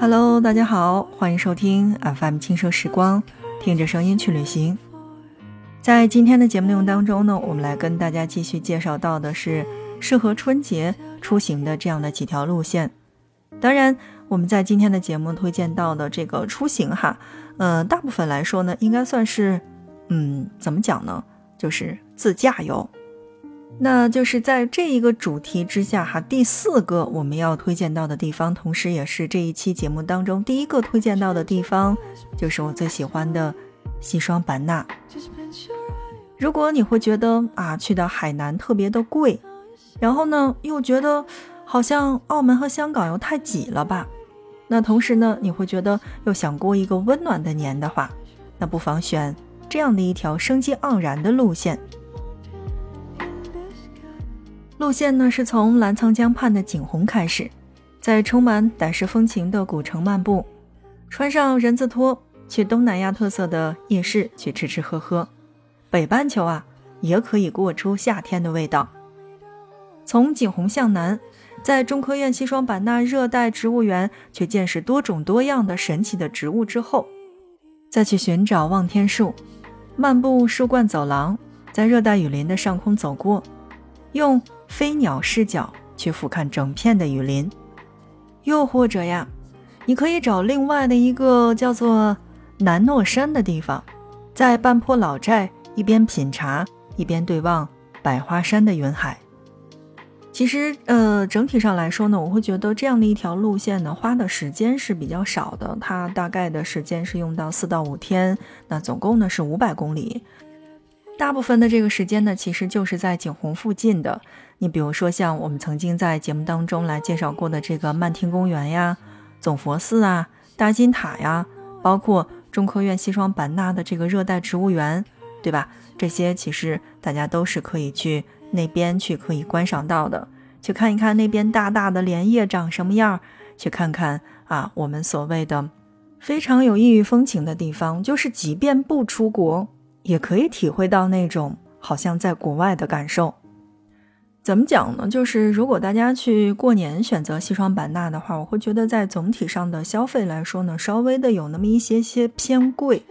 Hello，大家好，欢迎收听 FM 轻奢时光，听着声音去旅行。在今天的节目内容当中呢，我们来跟大家继续介绍到的是适合春节出行的这样的几条路线。当然，我们在今天的节目推荐到的这个出行哈，呃，大部分来说呢，应该算是，嗯，怎么讲呢？就是自驾游。那就是在这一个主题之下哈，第四个我们要推荐到的地方，同时也是这一期节目当中第一个推荐到的地方，就是我最喜欢的西双版纳。如果你会觉得啊，去到海南特别的贵，然后呢，又觉得好像澳门和香港又太挤了吧？那同时呢，你会觉得又想过一个温暖的年的话，那不妨选这样的一条生机盎然的路线。路线呢是从澜沧江畔的景洪开始，在充满傣式风情的古城漫步，穿上人字拖去东南亚特色的夜市去吃吃喝喝。北半球啊，也可以过出夏天的味道。从景洪向南，在中科院西双版纳热带植物园去见识多种多样的神奇的植物之后，再去寻找望天树，漫步树冠走廊，在热带雨林的上空走过，用。飞鸟视角去俯瞰整片的雨林，又或者呀，你可以找另外的一个叫做南诺山的地方，在半坡老寨一边品茶一边对望百花山的云海。其实，呃，整体上来说呢，我会觉得这样的一条路线呢，花的时间是比较少的，它大概的时间是用到四到五天，那总共呢是五百公里。大部分的这个时间呢，其实就是在景洪附近的。你比如说，像我们曾经在节目当中来介绍过的这个曼听公园呀、总佛寺啊、大金塔呀，包括中科院西双版纳的这个热带植物园，对吧？这些其实大家都是可以去那边去可以观赏到的，去看一看那边大大的莲叶长什么样，去看看啊，我们所谓的非常有异域风情的地方，就是即便不出国。也可以体会到那种好像在国外的感受。怎么讲呢？就是如果大家去过年选择西双版纳的话，我会觉得在总体上的消费来说呢，稍微的有那么一些些偏贵。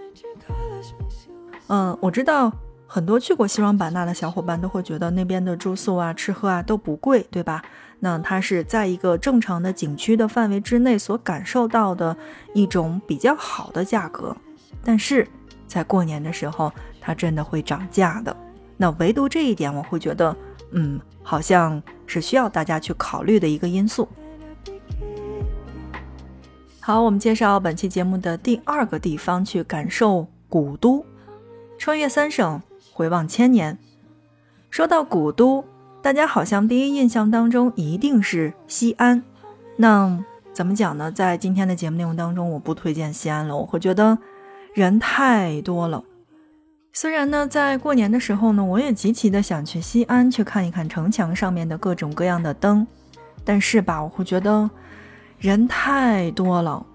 嗯，我知道很多去过西双版纳的小伙伴都会觉得那边的住宿啊、吃喝啊都不贵，对吧？那它是在一个正常的景区的范围之内所感受到的一种比较好的价格，但是。在过年的时候，它真的会涨价的。那唯独这一点，我会觉得，嗯，好像是需要大家去考虑的一个因素。好，我们介绍本期节目的第二个地方，去感受古都，穿越三省，回望千年。说到古都，大家好像第一印象当中一定是西安。那怎么讲呢？在今天的节目内容当中，我不推荐西安了，我会觉得。人太多了，虽然呢，在过年的时候呢，我也极其的想去西安去看一看城墙上面的各种各样的灯，但是吧，我会觉得人太多了，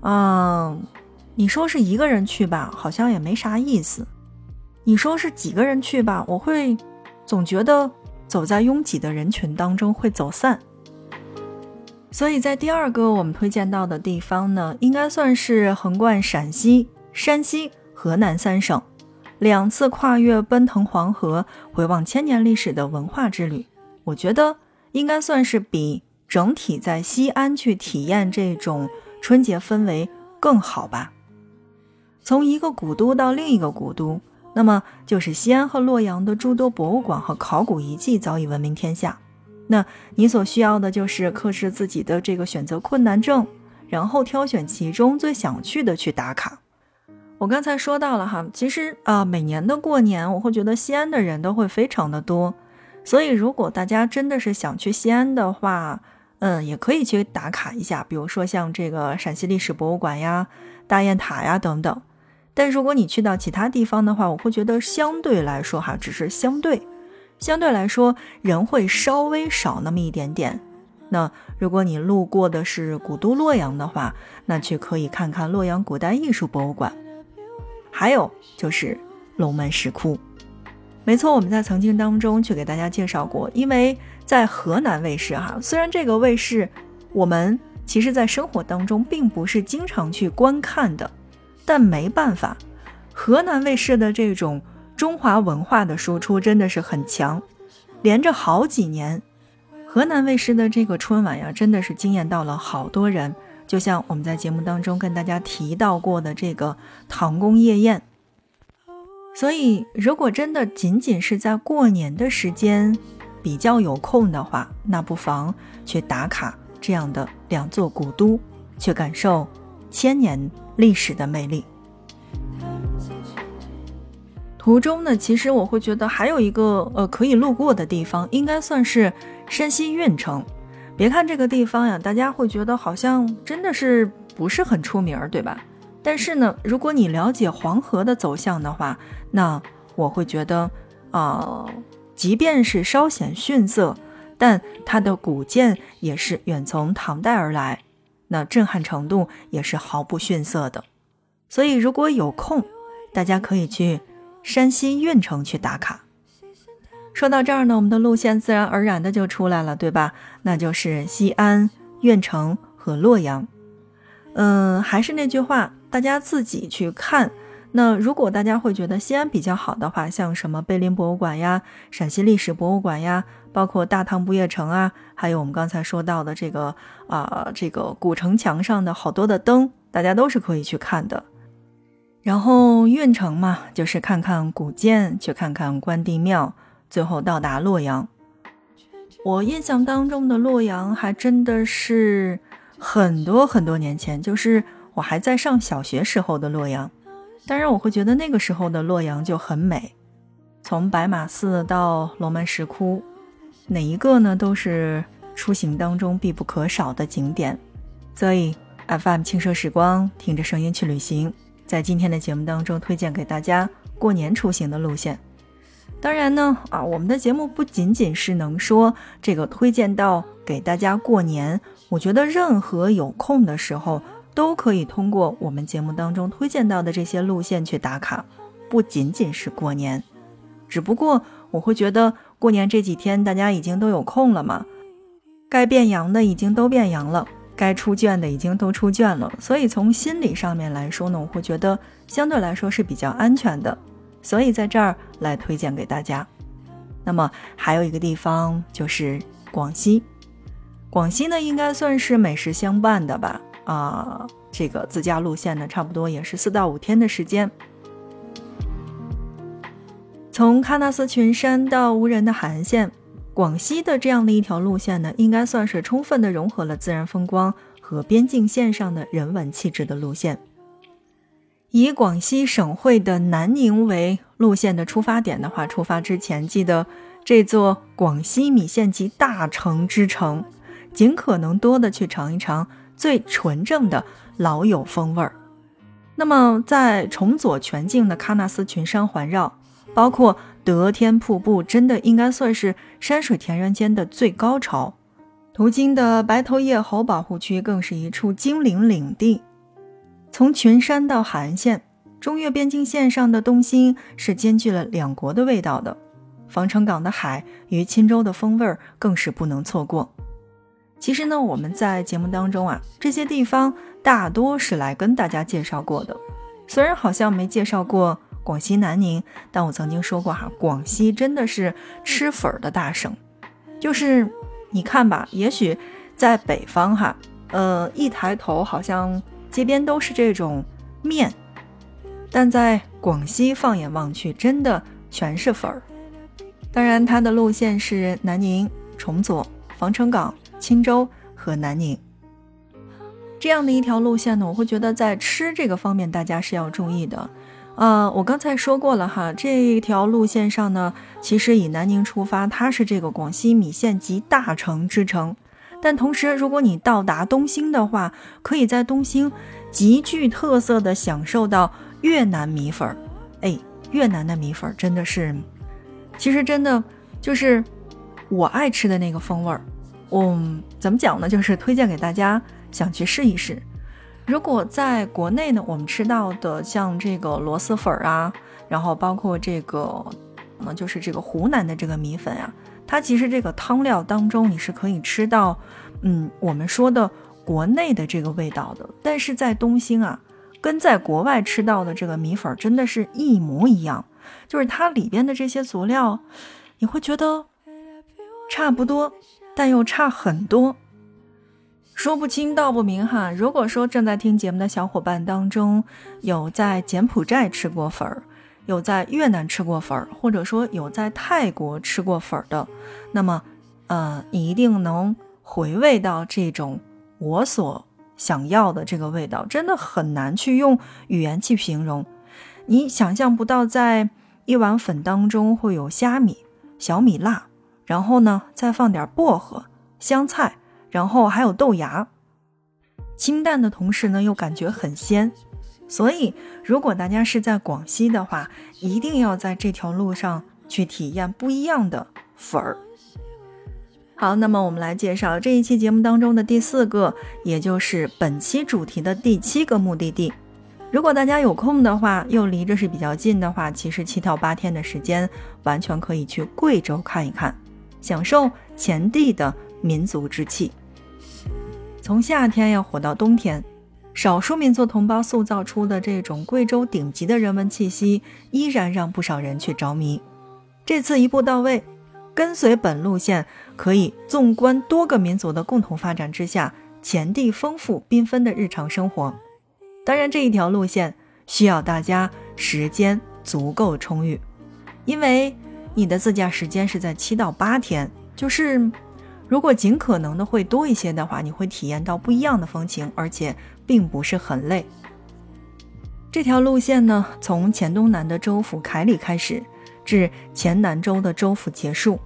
嗯，你说是一个人去吧，好像也没啥意思；你说是几个人去吧，我会总觉得走在拥挤的人群当中会走散。所以在第二个我们推荐到的地方呢，应该算是横贯陕西。山西、河南三省，两次跨越奔腾黄河、回望千年历史的文化之旅，我觉得应该算是比整体在西安去体验这种春节氛围更好吧。从一个古都到另一个古都，那么就是西安和洛阳的诸多博物馆和考古遗迹早已闻名天下。那你所需要的就是克制自己的这个选择困难症，然后挑选其中最想去的去打卡。我刚才说到了哈，其实啊，每年的过年，我会觉得西安的人都会非常的多，所以如果大家真的是想去西安的话，嗯，也可以去打卡一下，比如说像这个陕西历史博物馆呀、大雁塔呀等等。但如果你去到其他地方的话，我会觉得相对来说哈，只是相对，相对来说人会稍微少那么一点点。那如果你路过的是古都洛阳的话，那去可以看看洛阳古代艺术博物馆。还有就是龙门石窟，没错，我们在曾经当中去给大家介绍过，因为在河南卫视哈，虽然这个卫视我们其实在生活当中并不是经常去观看的，但没办法，河南卫视的这种中华文化的输出真的是很强，连着好几年，河南卫视的这个春晚呀，真的是惊艳到了好多人。就像我们在节目当中跟大家提到过的这个唐宫夜宴。所以，如果真的仅仅是在过年的时间比较有空的话，那不妨去打卡这样的两座古都，去感受千年历史的魅力。途中呢，其实我会觉得还有一个呃可以路过的地方，应该算是山西运城。别看这个地方呀，大家会觉得好像真的是不是很出名，对吧？但是呢，如果你了解黄河的走向的话，那我会觉得，啊，即便是稍显逊色，但它的古建也是远从唐代而来，那震撼程度也是毫不逊色的。所以，如果有空，大家可以去山西运城去打卡。说到这儿呢，我们的路线自然而然的就出来了，对吧？那就是西安、运城和洛阳。嗯，还是那句话。大家自己去看。那如果大家会觉得西安比较好的话，像什么碑林博物馆呀、陕西历史博物馆呀，包括大唐不夜城啊，还有我们刚才说到的这个啊，这个古城墙上的好多的灯，大家都是可以去看的。然后运城嘛，就是看看古建，去看看关帝庙，最后到达洛阳。我印象当中的洛阳还真的是很多很多年前，就是。我还在上小学时候的洛阳，当然我会觉得那个时候的洛阳就很美，从白马寺到龙门石窟，哪一个呢都是出行当中必不可少的景点。所以 FM 轻奢时光，听着声音去旅行，在今天的节目当中推荐给大家过年出行的路线。当然呢，啊，我们的节目不仅仅是能说这个推荐到给大家过年，我觉得任何有空的时候。都可以通过我们节目当中推荐到的这些路线去打卡，不仅仅是过年，只不过我会觉得过年这几天大家已经都有空了嘛，该变阳的已经都变阳了，该出卷的已经都出卷了，所以从心理上面来说呢，我会觉得相对来说是比较安全的，所以在这儿来推荐给大家。那么还有一个地方就是广西，广西呢应该算是美食相伴的吧。啊，这个自驾路线呢，差不多也是四到五天的时间。从喀纳斯群山到无人的海岸线，广西的这样的一条路线呢，应该算是充分的融合了自然风光和边境线上的人文气质的路线。以广西省会的南宁为路线的出发点的话，出发之前记得这座广西米线级大城之城，尽可能多的去尝一尝。最纯正的老友风味儿。那么，在崇左全境的喀纳斯群山环绕，包括德天瀑布，真的应该算是山水田园间的最高潮。途经的白头叶猴保护区更是一处精灵领地。从群山到海岸线，中越边境线上的东兴是兼具了两国的味道的。防城港的海与钦州的风味儿更是不能错过。其实呢，我们在节目当中啊，这些地方大多是来跟大家介绍过的。虽然好像没介绍过广西南宁，但我曾经说过哈，广西真的是吃粉儿的大省。就是你看吧，也许在北方哈，呃，一抬头好像街边都是这种面，但在广西放眼望去，真的全是粉儿。当然，它的路线是南宁、崇左、防城港。钦州和南宁这样的一条路线呢，我会觉得在吃这个方面大家是要注意的。呃，我刚才说过了哈，这条路线上呢，其实以南宁出发，它是这个广西米线集大成之城。但同时，如果你到达东兴的话，可以在东兴极具特色的享受到越南米粉儿。哎，越南的米粉儿真的是，其实真的就是我爱吃的那个风味儿。嗯，怎么讲呢？就是推荐给大家想去试一试。如果在国内呢，我们吃到的像这个螺蛳粉儿啊，然后包括这个可能，就是这个湖南的这个米粉呀，它其实这个汤料当中你是可以吃到，嗯，我们说的国内的这个味道的。但是在东兴啊，跟在国外吃到的这个米粉真的是一模一样，就是它里边的这些佐料，你会觉得差不多，但又差很多。说不清道不明哈。如果说正在听节目的小伙伴当中有在柬埔寨吃过粉儿，有在越南吃过粉儿，或者说有在泰国吃过粉儿的，那么，呃，你一定能回味到这种我所想要的这个味道，真的很难去用语言去形容。你想象不到，在一碗粉当中会有虾米、小米辣，然后呢，再放点薄荷、香菜。然后还有豆芽，清淡的同时呢，又感觉很鲜。所以，如果大家是在广西的话，一定要在这条路上去体验不一样的粉儿。好，那么我们来介绍这一期节目当中的第四个，也就是本期主题的第七个目的地。如果大家有空的话，又离着是比较近的话，其实七到八天的时间，完全可以去贵州看一看，享受黔地的民族之气。从夏天要火到冬天，少数民族同胞塑造出的这种贵州顶级的人文气息，依然让不少人去着迷。这次一步到位，跟随本路线，可以纵观多个民族的共同发展之下，前地丰富缤纷的日常生活。当然，这一条路线需要大家时间足够充裕，因为你的自驾时间是在七到八天，就是。如果尽可能的会多一些的话，你会体验到不一样的风情，而且并不是很累。这条路线呢，从黔东南的州府凯里开始，至黔南州的州府结束，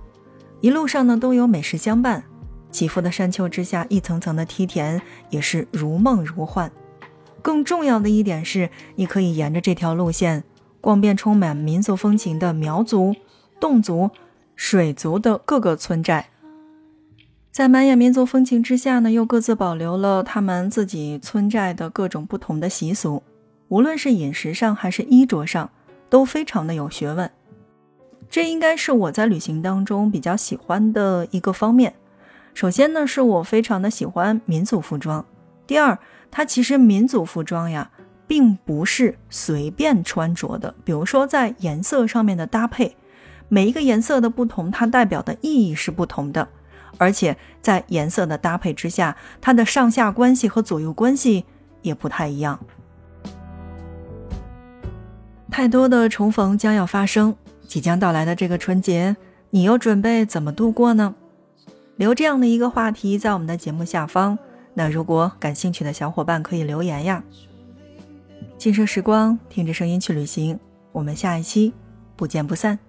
一路上呢都有美食相伴，起伏的山丘之下，一层层的梯田也是如梦如幻。更重要的一点是，你可以沿着这条路线逛遍充满民族风情的苗族、侗族、水族的各个村寨。在满眼民族风情之下呢，又各自保留了他们自己村寨的各种不同的习俗，无论是饮食上还是衣着上，都非常的有学问。这应该是我在旅行当中比较喜欢的一个方面。首先呢，是我非常的喜欢民族服装。第二，它其实民族服装呀，并不是随便穿着的。比如说在颜色上面的搭配，每一个颜色的不同，它代表的意义是不同的。而且在颜色的搭配之下，它的上下关系和左右关系也不太一样。太多的重逢将要发生，即将到来的这个春节，你又准备怎么度过呢？留这样的一个话题在我们的节目下方。那如果感兴趣的小伙伴可以留言呀。轻奢时光，听着声音去旅行，我们下一期不见不散。